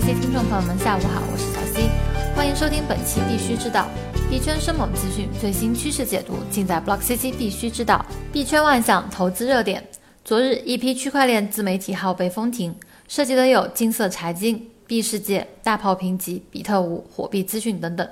CC 听众朋友们，下午好，我是小 C，欢迎收听本期必须知道币圈生猛资讯最新趋势解读，尽在 Block CC 必须知道。币圈万象投资热点，昨日一批区块链自媒体号被封停，涉及的有金色财经、币世界、大炮评级、比特五、火币资讯等等。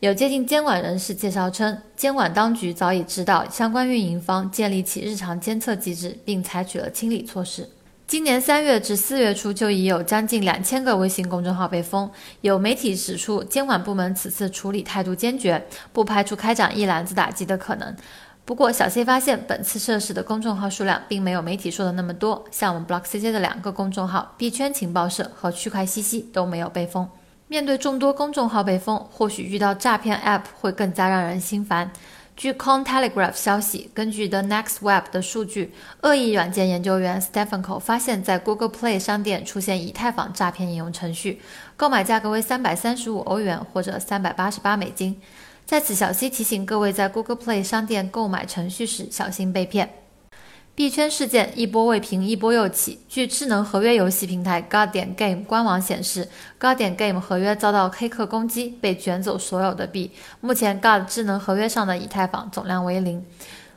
有接近监管人士介绍称，监管当局早已指导相关运营方建立起日常监测机制，并采取了清理措施。今年三月至四月初，就已有将近两千个微信公众号被封。有媒体指出，监管部门此次处理态度坚决，不排除开展一揽子打击的可能。不过，小 C 发现本次涉事的公众号数量并没有媒体说的那么多。像我们 Block CC 的两个公众号“币圈情报社”和“区块西西”都没有被封。面对众多公众号被封，或许遇到诈骗 App 会更加让人心烦。据 Con Telegraph 消息，根据 The Next Web 的数据，恶意软件研究员 Stefanko 发现，在 Google Play 商店出现以太坊诈骗应用程序，购买价格为三百三十五欧元或者三百八十八美金。在此，小西提醒各位，在 Google Play 商店购买程序时小心被骗。币圈事件一波未平，一波又起。据智能合约游戏平台 guard Game 官网显示 guard Game 合约遭到黑客攻击，被卷走所有的币。目前，Guard 智能合约上的以太坊总量为零。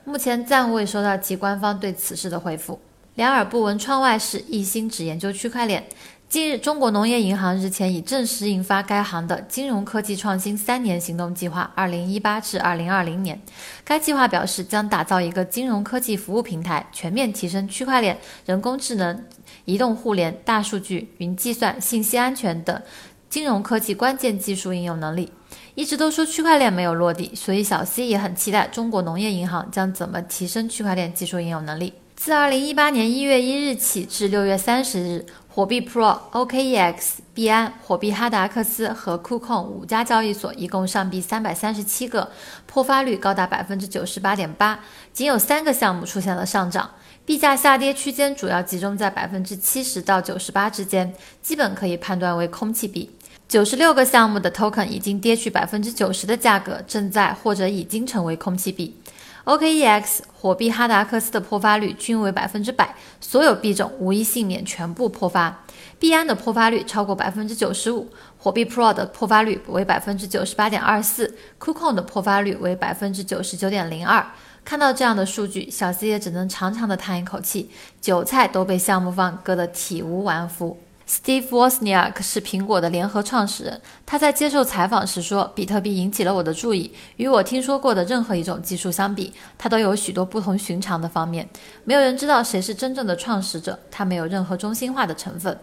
目前暂未收到其官方对此事的回复。两耳不闻窗外事，一心只研究区块链。近日，中国农业银行日前已正式印发该行的金融科技创新三年行动计划（二零一八至二零二零年）。该计划表示，将打造一个金融科技服务平台，全面提升区块链、人工智能、移动互联、大数据、云计算、信息安全等金融科技关键技术应用能力。一直都说区块链没有落地，所以小 C 也很期待中国农业银行将怎么提升区块链技术应用能力。自二零一八年一月一日起至六月三十日。火币 Pro、OKEX、币安、火币哈达克斯和 KuCoin 五家交易所一共上币三百三十七个，破发率高达百分之九十八点八，仅有三个项目出现了上涨，币价下跌区间主要集中在百分之七十到九十八之间，基本可以判断为空气币。九十六个项目的 Token 已经跌去百分之九十的价格，正在或者已经成为空气币。OKEX、火币哈达克斯的破发率均为百分之百，所有币种无一幸免，全部破发。币安的破发率超过百分之九十五，火币 Pro 的破发率为百分之九十八点二四，KuCoin 的破发率为百分之九十九点零二。看到这样的数据，小 C 也只能长长的叹一口气，韭菜都被项目方割得体无完肤。Steve Wozniak 是苹果的联合创始人。他在接受采访时说：“比特币引起了我的注意。与我听说过的任何一种技术相比，它都有许多不同寻常的方面。没有人知道谁是真正的创始者，它没有任何中心化的成分。”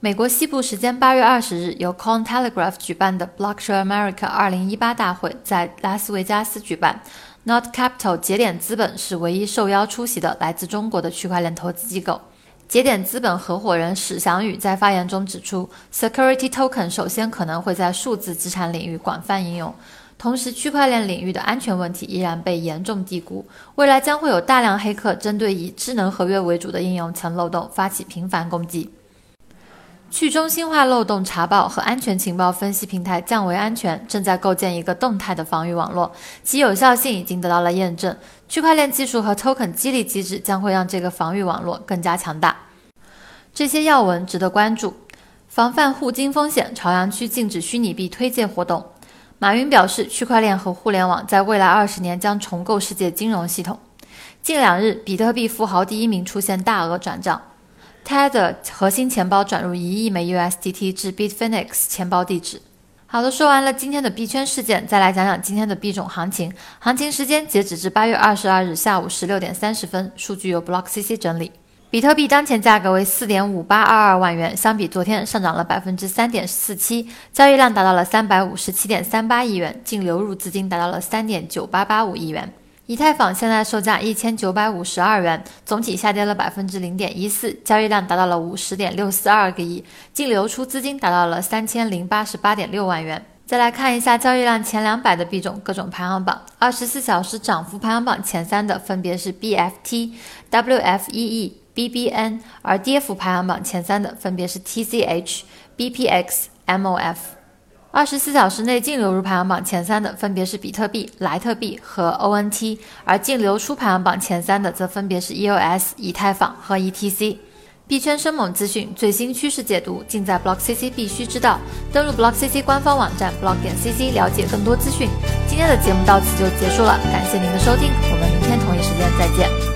美国西部时间八月二十日，由 c o n Telegraph 举办的 Blockchain America 二零一八大会在拉斯维加斯举办。Not Capital 节点资本是唯一受邀出席的来自中国的区块链投资机构。节点资本合伙人史翔宇在发言中指出，Security Token 首先可能会在数字资产领域广泛应用，同时区块链领域的安全问题依然被严重低估，未来将会有大量黑客针对以智能合约为主的应用层漏洞发起频繁攻击。去中心化漏洞查报和安全情报分析平台降维安全正在构建一个动态的防御网络，其有效性已经得到了验证。区块链技术和 token 激励机制将会让这个防御网络更加强大。这些要闻值得关注。防范互金风险，朝阳区禁止虚拟币推介活动。马云表示，区块链和互联网在未来二十年将重构世界金融系统。近两日，比特币富豪第一名出现大额转账。泰德核心钱包转入一亿枚 USDT 至 Bitfinex 钱包地址。好的，说完了今天的币圈事件，再来讲讲今天的币种行情。行情时间截止至八月二十二日下午十六点三十分，数据由 Block CC 整理。比特币当前价格为四点五八二二万元，相比昨天上涨了百分之三点四七，交易量达到了三百五十七点三八亿元，净流入资金达到了三点九八八五亿元。以太坊现在售价一千九百五十二元，总体下跌了百分之零点一四，交易量达到了五十点六四二个亿，净流出资金达到了三千零八十八点六万元。再来看一下交易量前两百的币种各种排行榜，二十四小时涨幅排行榜前三的分别是 BFT、WFEE、BBN，而跌幅排行榜前三的分别是 TCH、BPX、MOF。二十四小时内净流入排行榜前三的分别是比特币、莱特币和 ONT，而净流出排行榜前三的则分别是 EOS、以太坊和 ETC。币圈生猛资讯，最新趋势解读，尽在 Block CC 必须知道。登录 Block CC 官方网站 block 点 CC 了解更多资讯。今天的节目到此就结束了，感谢您的收听，我们明天同一时间再见。